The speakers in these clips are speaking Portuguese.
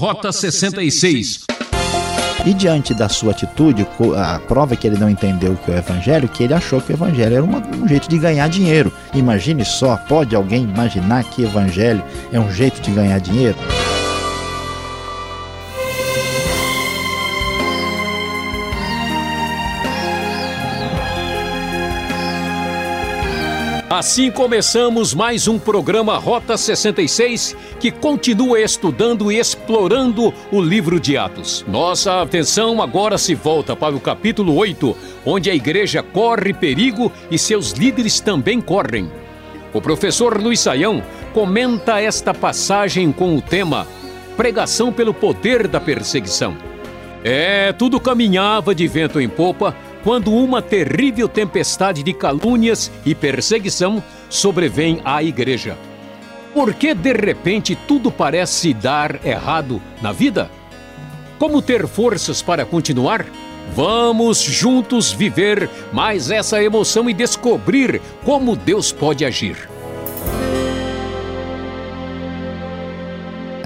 Rota 66. E diante da sua atitude, a prova é que ele não entendeu que é o evangelho, que ele achou que o evangelho era um jeito de ganhar dinheiro. Imagine só, pode alguém imaginar que evangelho é um jeito de ganhar dinheiro? Assim começamos mais um programa Rota 66 que continua estudando e explorando o livro de Atos. Nossa atenção agora se volta para o capítulo 8, onde a igreja corre perigo e seus líderes também correm. O professor Luiz Saião comenta esta passagem com o tema Pregação pelo poder da perseguição. É, tudo caminhava de vento em popa quando uma terrível tempestade de calúnias e perseguição sobrevém à igreja. Por que de repente tudo parece dar errado na vida? Como ter forças para continuar? Vamos juntos viver mais essa emoção e descobrir como Deus pode agir.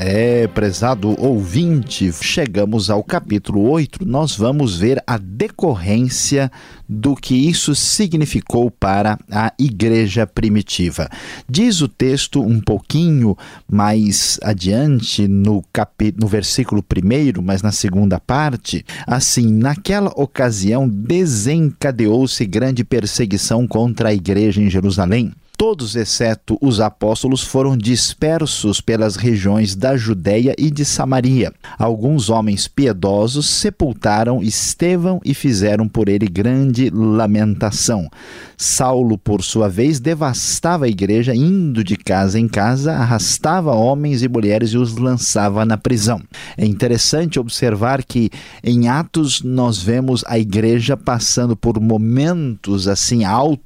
É, prezado ouvinte, chegamos ao capítulo 8. Nós vamos ver a decorrência do que isso significou para a igreja primitiva. Diz o texto um pouquinho mais adiante, no, capítulo, no versículo 1, mas na segunda parte, assim: Naquela ocasião desencadeou-se grande perseguição contra a igreja em Jerusalém Todos, exceto os apóstolos, foram dispersos pelas regiões da Judéia e de Samaria. Alguns homens piedosos sepultaram Estevão e fizeram por ele grande lamentação. Saulo, por sua vez, devastava a igreja, indo de casa em casa, arrastava homens e mulheres e os lançava na prisão. É interessante observar que em Atos nós vemos a igreja passando por momentos assim altos,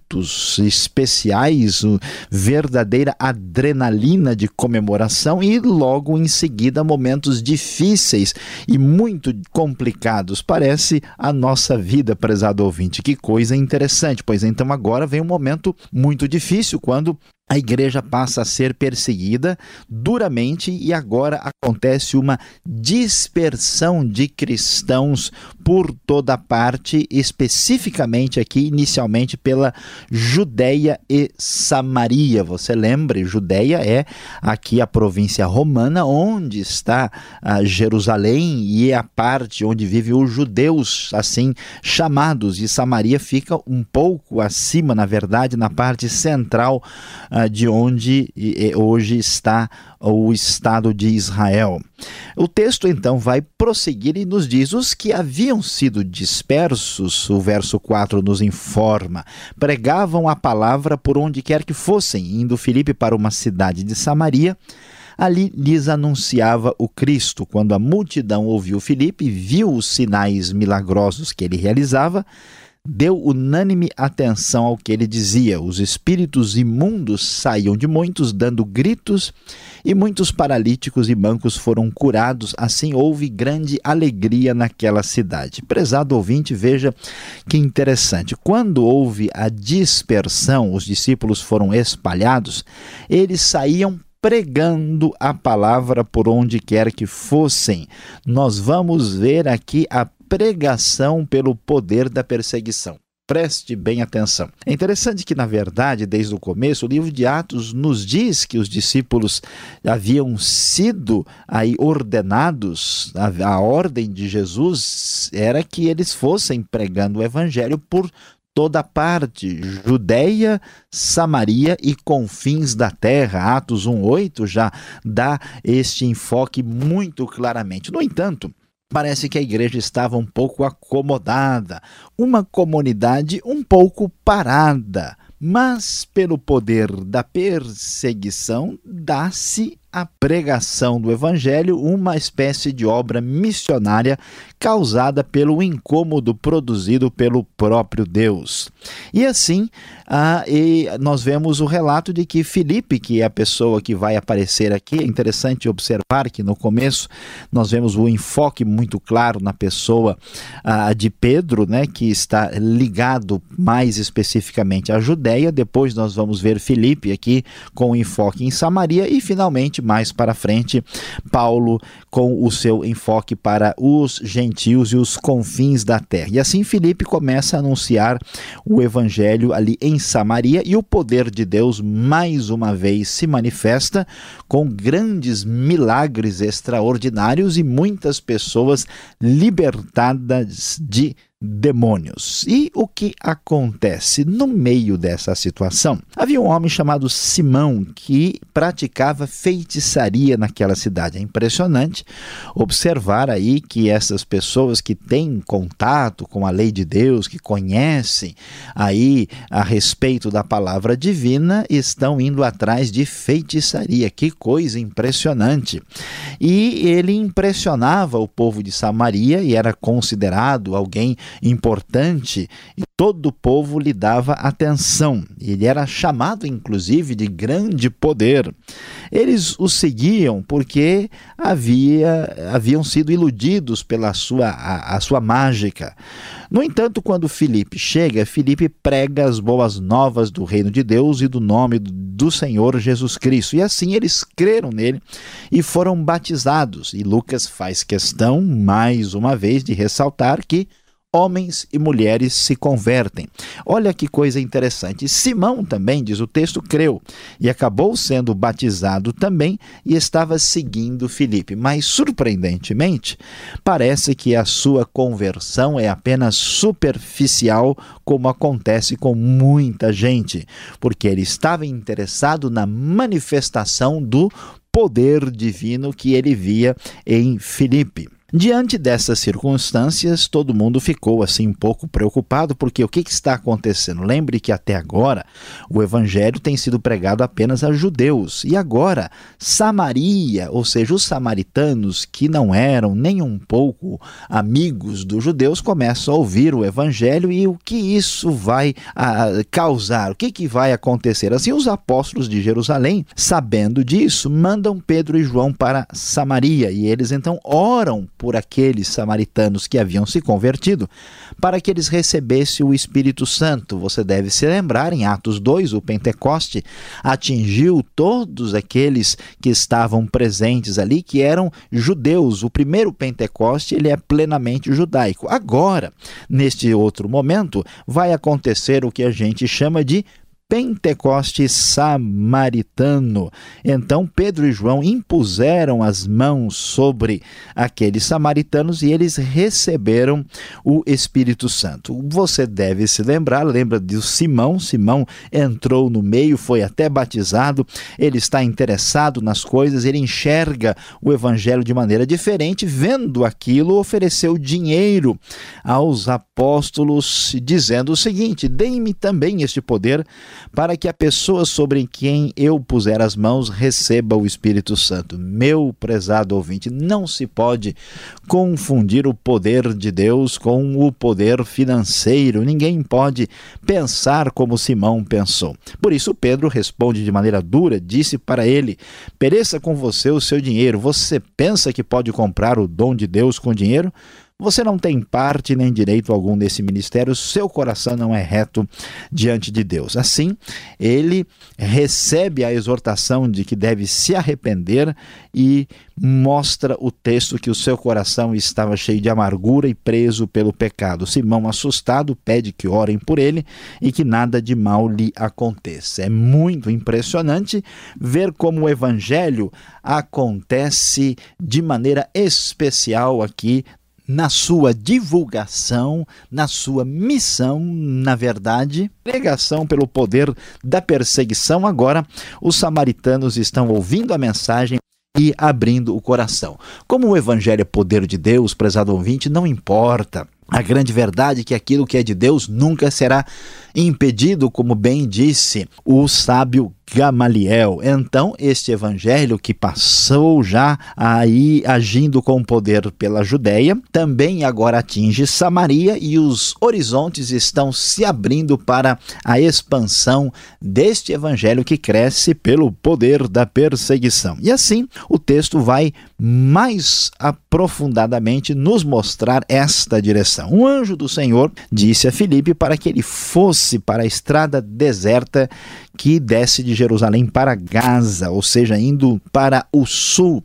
especiais verdadeira adrenalina de comemoração e logo em seguida momentos difíceis e muito complicados. Parece a nossa vida, prezado ouvinte. Que coisa interessante. Pois então agora vem um momento muito difícil quando a igreja passa a ser perseguida duramente e agora acontece uma dispersão de cristãos por toda parte, especificamente aqui, inicialmente pela Judéia e Samaria. Você lembre, Judéia é aqui a província romana, onde está a Jerusalém e é a parte onde vivem os judeus, assim chamados, e Samaria fica um pouco acima, na verdade, na parte central ah, de onde hoje está o Estado de Israel. O texto então vai prosseguir e nos diz: os que haviam sido dispersos, o verso 4 nos informa, pregavam a palavra por onde quer que fossem, indo Filipe para uma cidade de Samaria. Ali lhes anunciava o Cristo. Quando a multidão ouviu Filipe e viu os sinais milagrosos que ele realizava, deu unânime atenção ao que ele dizia. Os espíritos imundos saíam de muitos, dando gritos, e muitos paralíticos e mancos foram curados. Assim houve grande alegria naquela cidade. Prezado ouvinte, veja que interessante. Quando houve a dispersão, os discípulos foram espalhados, eles saíam pregando a palavra por onde quer que fossem. Nós vamos ver aqui a pregação pelo poder da perseguição. Preste bem atenção. É interessante que, na verdade, desde o começo, o livro de Atos nos diz que os discípulos haviam sido aí ordenados, a, a ordem de Jesus era que eles fossem pregando o evangelho por toda parte, Judéia, Samaria e confins da terra. Atos 1:8 já dá este enfoque muito claramente. No entanto, Parece que a igreja estava um pouco acomodada, uma comunidade um pouco parada, mas pelo poder da perseguição dá-se a pregação do Evangelho uma espécie de obra missionária causada pelo incômodo produzido pelo próprio Deus. E assim, ah, e nós vemos o relato de que Filipe, que é a pessoa que vai aparecer aqui, é interessante observar que no começo nós vemos o enfoque muito claro na pessoa ah, de Pedro, né, que está ligado mais especificamente à Judéia, depois nós vamos ver Filipe aqui com o enfoque em Samaria e finalmente mais para frente, Paulo com o seu enfoque para os gentios e os confins da terra. E assim Filipe começa a anunciar o evangelho ali em Samaria e o poder de Deus mais uma vez se manifesta com grandes milagres extraordinários e muitas pessoas libertadas de demônios. E o que acontece no meio dessa situação? Havia um homem chamado Simão que praticava feitiçaria naquela cidade. É impressionante observar aí que essas pessoas que têm contato com a lei de Deus, que conhecem aí a respeito da palavra divina, estão indo atrás de feitiçaria. Que coisa impressionante! E ele impressionava o povo de Samaria e era considerado alguém importante e todo o povo lhe dava atenção. Ele era chamado, inclusive, de grande poder. Eles o seguiam porque havia, haviam sido iludidos pela sua, a, a sua mágica. No entanto, quando Filipe chega, Filipe prega as boas novas do reino de Deus e do nome do Senhor Jesus Cristo. E assim eles creram nele e foram batizados. E Lucas faz questão, mais uma vez, de ressaltar que homens e mulheres se convertem. Olha que coisa interessante. Simão também, diz o texto, creu e acabou sendo batizado também e estava seguindo Filipe. Mas, surpreendentemente, parece que a sua conversão é apenas superficial, como acontece com muita gente, porque ele estava interessado na manifestação do poder divino que ele via em Filipe. Diante dessas circunstâncias, todo mundo ficou assim um pouco preocupado, porque o que, está acontecendo? Lembre que até agora o evangelho tem sido pregado apenas a judeus, e agora Samaria, ou seja, os samaritanos que não eram nem um pouco amigos dos judeus, começam a ouvir o evangelho e o que isso vai a, ah, causar, o que, que vai acontecer? Assim, os apóstolos de Jerusalém, sabendo disso, mandam Pedro e João para Samaria, e eles então oram por aqueles samaritanos que haviam se convertido, para que eles recebessem o Espírito Santo. Você deve se lembrar, em Atos 2, o Pentecoste atingiu todos aqueles que estavam presentes ali, que eram judeus. O primeiro Pentecoste, ele é plenamente judaico. Agora, neste outro momento, vai acontecer o que a gente chama de Pentecoste samaritano. Então Pedro e João impuseram as mãos sobre aqueles samaritanos e eles receberam o Espírito Santo. Você deve se lembrar, lembra de Simão? Simão entrou no meio, foi até batizado, ele está interessado nas coisas, ele enxerga o evangelho de maneira diferente, vendo aquilo, ofereceu dinheiro aos apóstolos, dizendo o seguinte: Deem-me também este poder para que a pessoa sobre quem eu puser as mãos receba o Espírito Santo. Meu prezado ouvinte, não se pode confundir o poder de Deus com o poder financeiro. Ninguém pode pensar como Simão pensou. Por isso, Pedro responde de maneira dura: disse para ele: Pereça com você o seu dinheiro. Você pensa que pode comprar o dom de Deus com dinheiro? Você não tem parte nem direito algum nesse ministério, seu coração não é reto diante de Deus. Assim, ele recebe a exortação de que deve se arrepender e mostra o texto que o seu coração estava cheio de amargura e preso pelo pecado. Simão, assustado, pede que orem por ele e que nada de mal lhe aconteça. É muito impressionante ver como o evangelho acontece de maneira especial aqui na sua divulgação, na sua missão, na verdade, pregação pelo poder da perseguição. Agora, os samaritanos estão ouvindo a mensagem e abrindo o coração. Como o evangelho é poder de Deus, prezado ouvinte, não importa. A grande verdade é que aquilo que é de Deus nunca será impedido, como bem disse o sábio Gamaliel. Então, este evangelho que passou já aí agindo com poder pela Judéia, também agora atinge Samaria e os horizontes estão se abrindo para a expansão deste evangelho que cresce pelo poder da perseguição. E assim, o texto vai mais aprofundadamente nos mostrar esta direção. Um anjo do Senhor disse a Filipe para que ele fosse para a estrada deserta que desce de Jerusalém para Gaza, ou seja, indo para o sul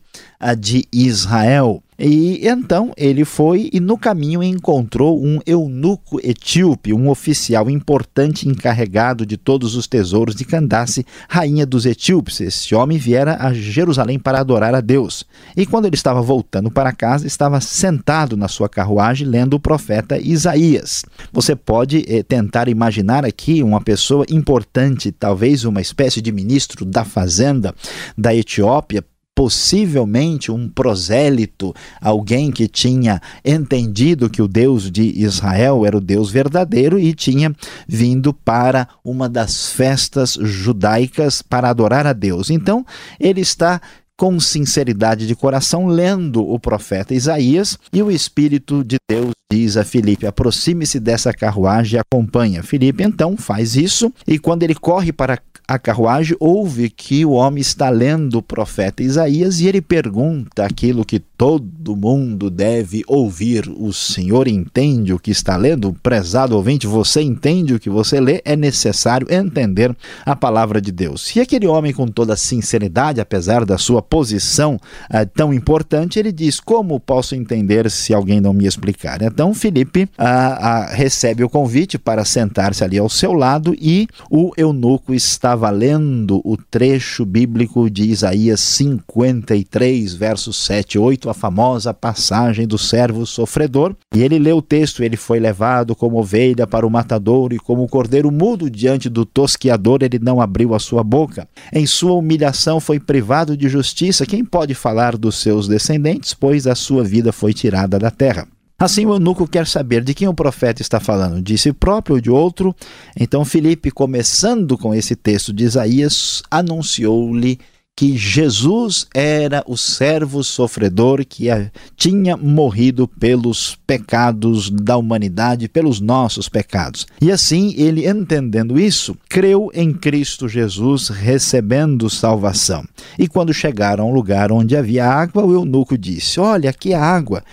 de Israel. E então ele foi e no caminho encontrou um eunuco etíope, um oficial importante encarregado de todos os tesouros de Candace, rainha dos etíopes. Esse homem viera a Jerusalém para adorar a Deus. E quando ele estava voltando para casa, estava sentado na sua carruagem lendo o profeta Isaías. Você pode eh, tentar imaginar aqui uma pessoa importante, talvez uma espécie de ministro da fazenda da Etiópia, possivelmente um prosélito, alguém que tinha entendido que o Deus de Israel era o Deus verdadeiro e tinha vindo para uma das festas judaicas para adorar a Deus. Então, ele está com sinceridade de coração lendo o profeta Isaías e o Espírito de Deus diz a Filipe: aproxime-se dessa carruagem e acompanha. Filipe então faz isso e quando ele corre para a carruagem, ouve que o homem está lendo o profeta Isaías e ele pergunta aquilo que todo mundo deve ouvir. O Senhor entende o que está lendo? Prezado ouvinte, você entende o que você lê? É necessário entender a palavra de Deus. E aquele homem, com toda sinceridade, apesar da sua posição eh, tão importante, ele diz: Como posso entender se alguém não me explicar? Então, Felipe ah, ah, recebe o convite para sentar-se ali ao seu lado e o eunuco estava lendo o trecho bíblico de Isaías 53, versos 7 e 8, a famosa passagem do servo sofredor. E ele leu o texto: Ele foi levado como ovelha para o matador, e como cordeiro mudo diante do tosquiador, ele não abriu a sua boca. Em sua humilhação foi privado de justiça. Quem pode falar dos seus descendentes, pois a sua vida foi tirada da terra? Assim, o eunuco quer saber de quem o profeta está falando, de si próprio ou de outro. Então, Filipe, começando com esse texto de Isaías, anunciou-lhe que Jesus era o servo sofredor que tinha morrido pelos pecados da humanidade, pelos nossos pecados. E assim, ele, entendendo isso, creu em Cristo Jesus, recebendo salvação. E quando chegaram ao lugar onde havia água, o eunuco disse: Olha, aqui a água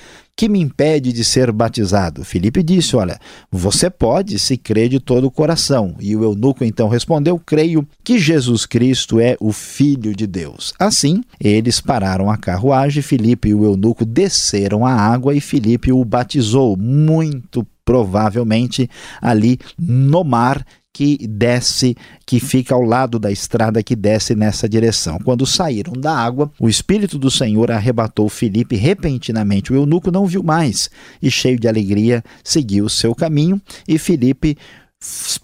que me impede de ser batizado? Filipe disse: Olha, você pode se crer de todo o coração. E o eunuco então respondeu: Creio que Jesus Cristo é o Filho de Deus. Assim, eles pararam a carruagem, Filipe e o eunuco desceram a água e Filipe o batizou. Muito provavelmente ali no mar que desce, que fica ao lado da estrada que desce nessa direção. Quando saíram da água, o Espírito do Senhor arrebatou Filipe repentinamente. O eunuco não viu mais e, cheio de alegria, seguiu seu caminho. E Filipe,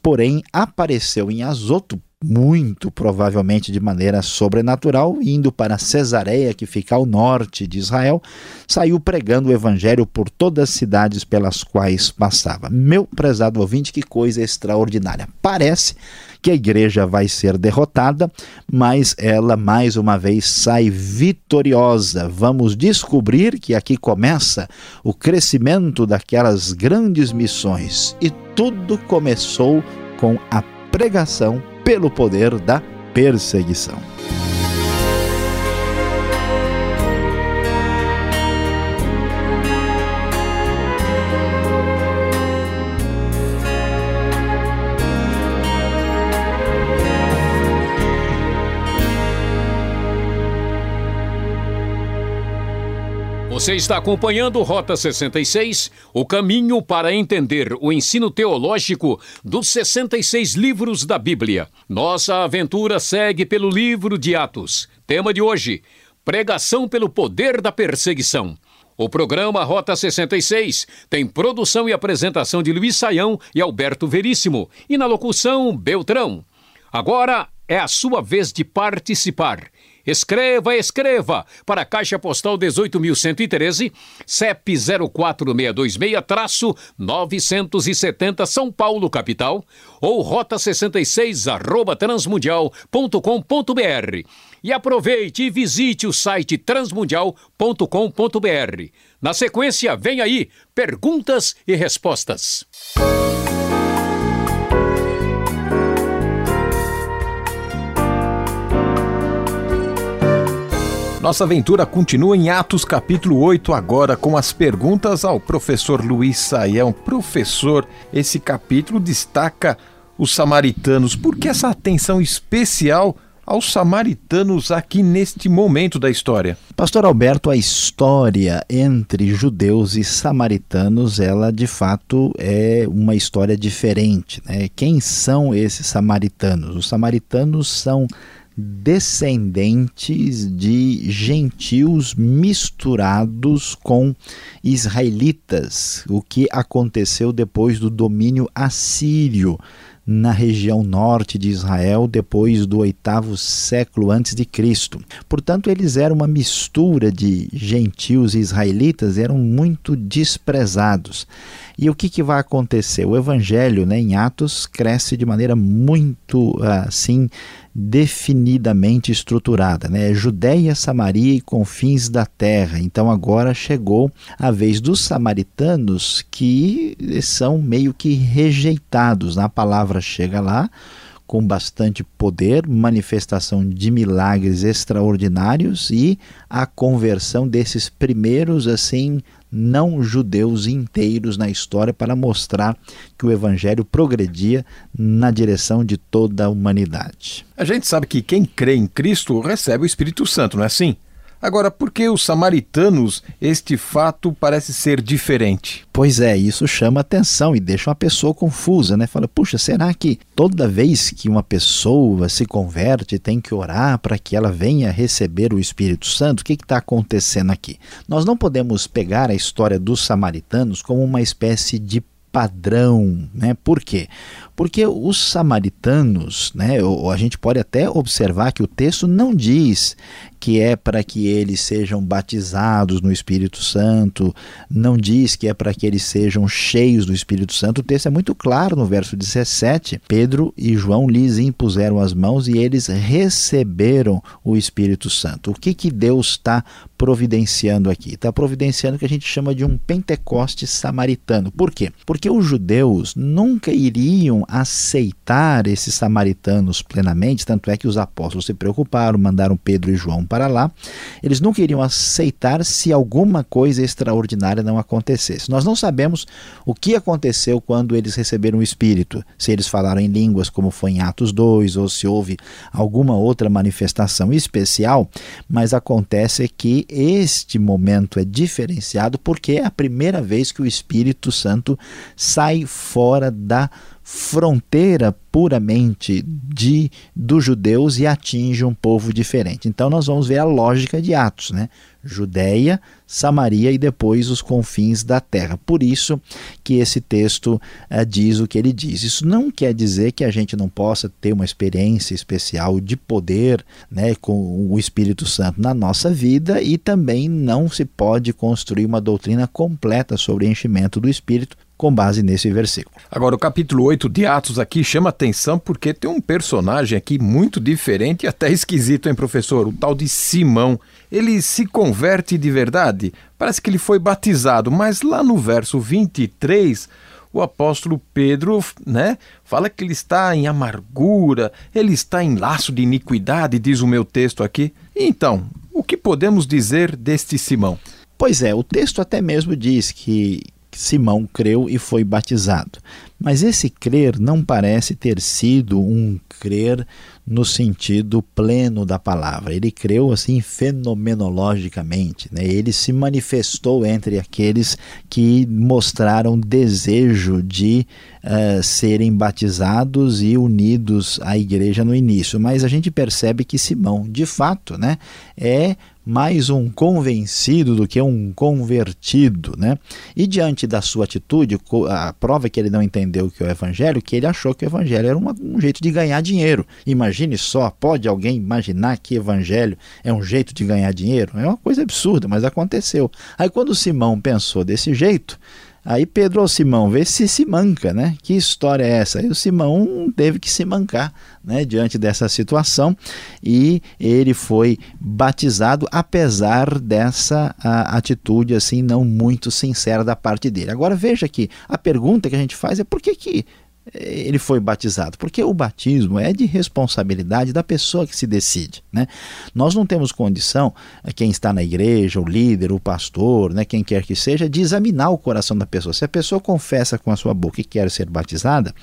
porém, apareceu em Azoto muito provavelmente de maneira sobrenatural, indo para Cesareia, que fica ao norte de Israel, saiu pregando o evangelho por todas as cidades pelas quais passava. Meu prezado ouvinte, que coisa extraordinária. Parece que a igreja vai ser derrotada, mas ela mais uma vez sai vitoriosa. Vamos descobrir que aqui começa o crescimento daquelas grandes missões. E tudo começou com a pregação pelo poder da perseguição. Você está acompanhando Rota 66, o caminho para entender o ensino teológico dos 66 livros da Bíblia. Nossa aventura segue pelo livro de Atos. Tema de hoje: Pregação pelo poder da perseguição. O programa Rota 66 tem produção e apresentação de Luiz Saião e Alberto Veríssimo, e na locução Beltrão. Agora é a sua vez de participar. Escreva, escreva para a Caixa Postal 18.113, CEP 04626-970 São Paulo, capital, ou rota 66 arroba transmundial.com.br. E aproveite e visite o site transmundial.com.br. Na sequência, vem aí perguntas e respostas. Nossa aventura continua em Atos capítulo 8, agora com as perguntas ao professor Luiz Saião. Professor, esse capítulo destaca os samaritanos. Por que essa atenção especial aos samaritanos aqui neste momento da história? Pastor Alberto, a história entre judeus e samaritanos, ela de fato é uma história diferente. Né? Quem são esses samaritanos? Os samaritanos são descendentes de gentios misturados com israelitas, o que aconteceu depois do domínio assírio na região norte de Israel depois do oitavo século antes de Cristo. Portanto, eles eram uma mistura de gentios e israelitas, eram muito desprezados. E o que, que vai acontecer? O evangelho né, em Atos cresce de maneira muito assim definidamente estruturada, né? Judéia, Samaria e confins da terra. Então agora chegou a vez dos samaritanos que são meio que rejeitados. A palavra chega lá com bastante poder, manifestação de milagres extraordinários e a conversão desses primeiros assim não judeus inteiros na história para mostrar que o evangelho progredia na direção de toda a humanidade. A gente sabe que quem crê em Cristo recebe o Espírito Santo, não é assim? Agora, por que os samaritanos este fato parece ser diferente? Pois é, isso chama atenção e deixa uma pessoa confusa, né? Fala, puxa, será que toda vez que uma pessoa se converte tem que orar para que ela venha receber o Espírito Santo? O que está acontecendo aqui? Nós não podemos pegar a história dos samaritanos como uma espécie de padrão, né? Por quê? Porque os samaritanos, né, a gente pode até observar que o texto não diz que é para que eles sejam batizados no Espírito Santo, não diz que é para que eles sejam cheios do Espírito Santo. O texto é muito claro no verso 17. Pedro e João lhes impuseram as mãos e eles receberam o Espírito Santo. O que, que Deus está providenciando aqui? Está providenciando o que a gente chama de um Pentecoste samaritano. Por quê? Porque os judeus nunca iriam aceitar esses samaritanos plenamente, tanto é que os apóstolos se preocuparam, mandaram Pedro e João para lá. Eles não queriam aceitar se alguma coisa extraordinária não acontecesse. Nós não sabemos o que aconteceu quando eles receberam o Espírito, se eles falaram em línguas, como foi em Atos 2, ou se houve alguma outra manifestação especial, mas acontece que este momento é diferenciado porque é a primeira vez que o Espírito Santo sai fora da fronteira puramente de dos judeus e atinge um povo diferente. Então nós vamos ver a lógica de Atos, né? Judéia, Samaria e depois os confins da terra. Por isso que esse texto uh, diz o que ele diz. Isso não quer dizer que a gente não possa ter uma experiência especial de poder né, com o Espírito Santo na nossa vida e também não se pode construir uma doutrina completa sobre enchimento do Espírito com base nesse versículo. Agora, o capítulo 8 de Atos aqui chama atenção porque tem um personagem aqui muito diferente e até esquisito, hein, professor? O tal de Simão. Ele se converte de verdade? Parece que ele foi batizado, mas lá no verso 23 o apóstolo Pedro, né, fala que ele está em amargura, ele está em laço de iniquidade, diz o meu texto aqui. Então, o que podemos dizer deste Simão? Pois é, o texto até mesmo diz que Simão creu e foi batizado. Mas esse crer não parece ter sido um crer no sentido pleno da palavra. Ele creu assim fenomenologicamente, né? ele se manifestou entre aqueles que mostraram desejo de uh, serem batizados e unidos à igreja no início. Mas a gente percebe que Simão, de fato, né, é mais um convencido do que um convertido, né? E diante da sua atitude, a prova é que ele não entendeu que é o evangelho, que ele achou que o evangelho era um jeito de ganhar dinheiro. Imagine só, pode alguém imaginar que evangelho é um jeito de ganhar dinheiro? É uma coisa absurda, mas aconteceu. Aí quando Simão pensou desse jeito, Aí Pedro ao Simão, vê se se manca, né? Que história é essa? Aí o Simão teve que se mancar, né? Diante dessa situação e ele foi batizado apesar dessa atitude assim não muito sincera da parte dele. Agora veja que a pergunta que a gente faz é por que que ele foi batizado? Porque o batismo é de responsabilidade da pessoa que se decide. Né? Nós não temos condição, eh, quem está na igreja, o líder, o pastor, né, quem quer que seja, de examinar o coração da pessoa. Se a pessoa confessa com a sua boca que quer ser batizada,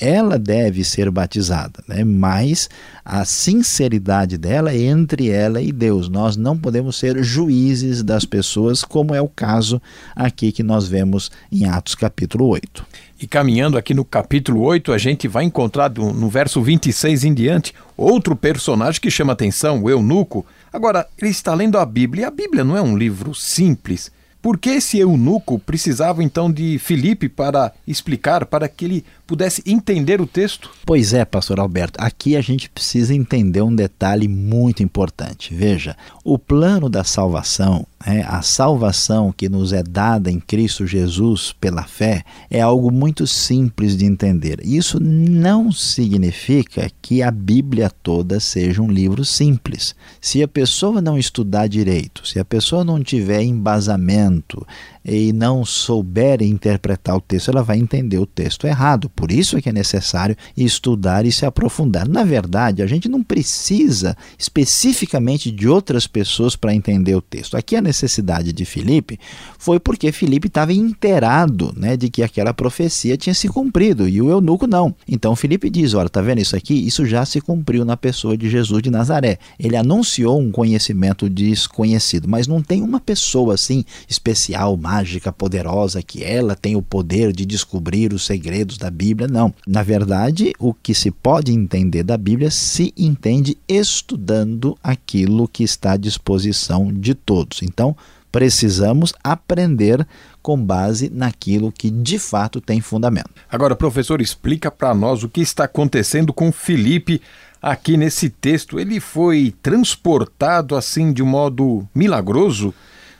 ela deve ser batizada, né? mas a sinceridade dela é entre ela e Deus. Nós não podemos ser juízes das pessoas, como é o caso aqui que nós vemos em Atos capítulo 8. E caminhando aqui no capítulo 8, a gente vai encontrar no verso 26 em diante outro personagem que chama atenção, o eunuco. Agora, ele está lendo a Bíblia, e a Bíblia não é um livro simples. Por que esse eunuco precisava então de Filipe para explicar, para que ele pudesse entender o texto? Pois é, pastor Alberto, aqui a gente precisa entender um detalhe muito importante. Veja, o plano da salvação, né, a salvação que nos é dada em Cristo Jesus pela fé, é algo muito simples de entender. Isso não significa que a Bíblia toda seja um livro simples. Se a pessoa não estudar direito, se a pessoa não tiver embasamento, e não souber interpretar o texto, ela vai entender o texto errado. Por isso é que é necessário estudar e se aprofundar. Na verdade, a gente não precisa especificamente de outras pessoas para entender o texto. Aqui a necessidade de Filipe foi porque Filipe estava inteirado né, de que aquela profecia tinha se cumprido e o eunuco não. Então Filipe diz: Olha, tá vendo isso aqui? Isso já se cumpriu na pessoa de Jesus de Nazaré. Ele anunciou um conhecimento desconhecido, mas não tem uma pessoa assim especial, mágica poderosa que ela tem o poder de descobrir os segredos da Bíblia. Não. Na verdade, o que se pode entender da Bíblia se entende estudando aquilo que está à disposição de todos. Então, precisamos aprender com base naquilo que de fato tem fundamento. Agora, professor, explica para nós o que está acontecendo com Felipe aqui nesse texto. Ele foi transportado assim de modo milagroso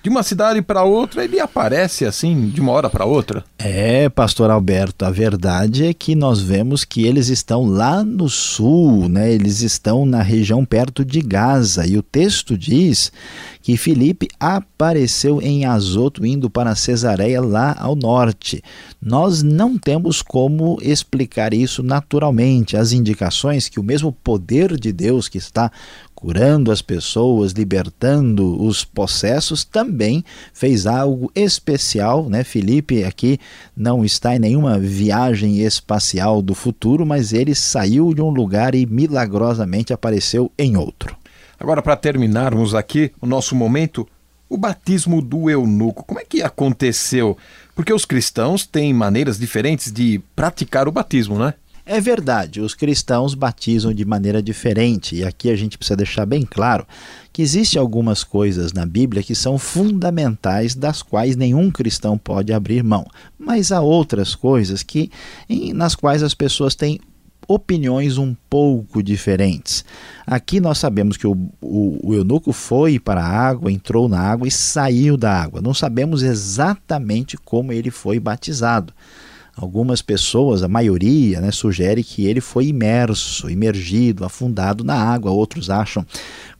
de uma cidade para outra, ele aparece assim, de uma hora para outra. É, pastor Alberto, a verdade é que nós vemos que eles estão lá no sul, né? Eles estão na região perto de Gaza, e o texto diz que Filipe apareceu em Azoto indo para Cesareia lá ao norte. Nós não temos como explicar isso naturalmente. As indicações que o mesmo poder de Deus que está curando as pessoas, libertando os possessos, também fez algo especial, né? Felipe aqui não está em nenhuma viagem espacial do futuro, mas ele saiu de um lugar e milagrosamente apareceu em outro. Agora, para terminarmos aqui o nosso momento, o batismo do eunuco, como é que aconteceu? Porque os cristãos têm maneiras diferentes de praticar o batismo, né? É verdade, os cristãos batizam de maneira diferente, e aqui a gente precisa deixar bem claro que existem algumas coisas na Bíblia que são fundamentais, das quais nenhum cristão pode abrir mão. Mas há outras coisas que nas quais as pessoas têm opiniões um pouco diferentes. Aqui nós sabemos que o, o, o, eunuco foi para a água, entrou na água e saiu da água. Não sabemos exatamente como ele foi batizado. Algumas pessoas, a maioria, né, sugere que ele foi imerso, imergido, afundado na água. Outros acham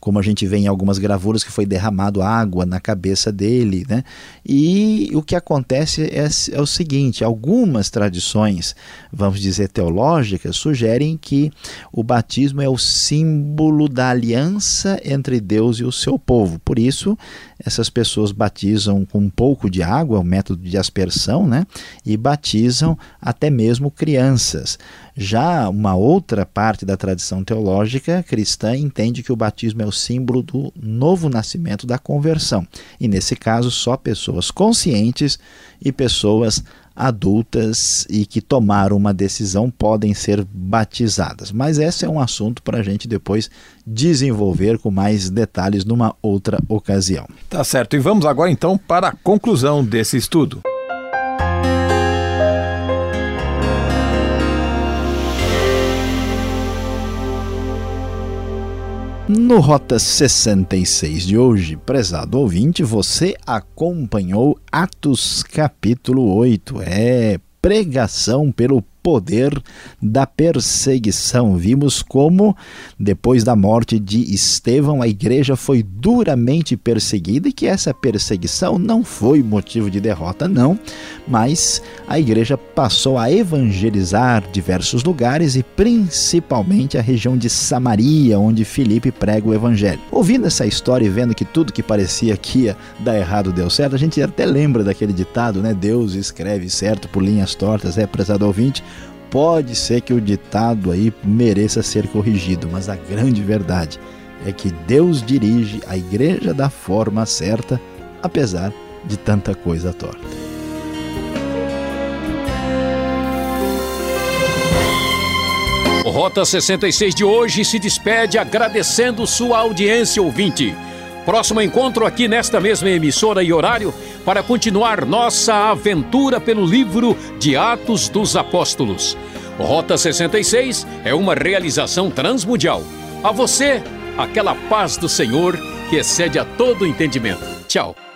como a gente vê em algumas gravuras que foi derramado água na cabeça dele, né? E o que acontece é, é o seguinte: algumas tradições, vamos dizer teológicas, sugerem que o batismo é o símbolo da aliança entre Deus e o seu povo. Por isso, essas pessoas batizam com um pouco de água, o método de aspersão, né? E batizam até mesmo crianças. Já uma outra parte da tradição teológica cristã entende que o batismo é o símbolo do novo nascimento da conversão. E nesse caso, só pessoas conscientes e pessoas adultas e que tomaram uma decisão podem ser batizadas. Mas esse é um assunto para a gente depois desenvolver com mais detalhes numa outra ocasião. Tá certo. E vamos agora então para a conclusão desse estudo. No Rota 66 de hoje, prezado ouvinte, você acompanhou Atos capítulo 8. É pregação pelo poder da perseguição. Vimos como, depois da morte de Estevão, a igreja foi duramente perseguida e que essa perseguição não foi motivo de derrota, não, mas a igreja passou a evangelizar diversos lugares e principalmente a região de Samaria, onde Filipe prega o evangelho. Ouvindo essa história e vendo que tudo que parecia que ia dar errado deu certo, a gente até lembra daquele ditado, né? Deus escreve certo por linhas tortas, é prezado ouvinte pode ser que o ditado aí mereça ser corrigido, mas a grande verdade é que Deus dirige a igreja da forma certa, apesar de tanta coisa torta. Rota 66 de hoje se despede agradecendo sua audiência ouvinte. Próximo encontro aqui nesta mesma emissora e horário para continuar nossa aventura pelo livro de Atos dos Apóstolos. Rota 66 é uma realização transmundial. A você, aquela paz do Senhor que excede a todo entendimento. Tchau.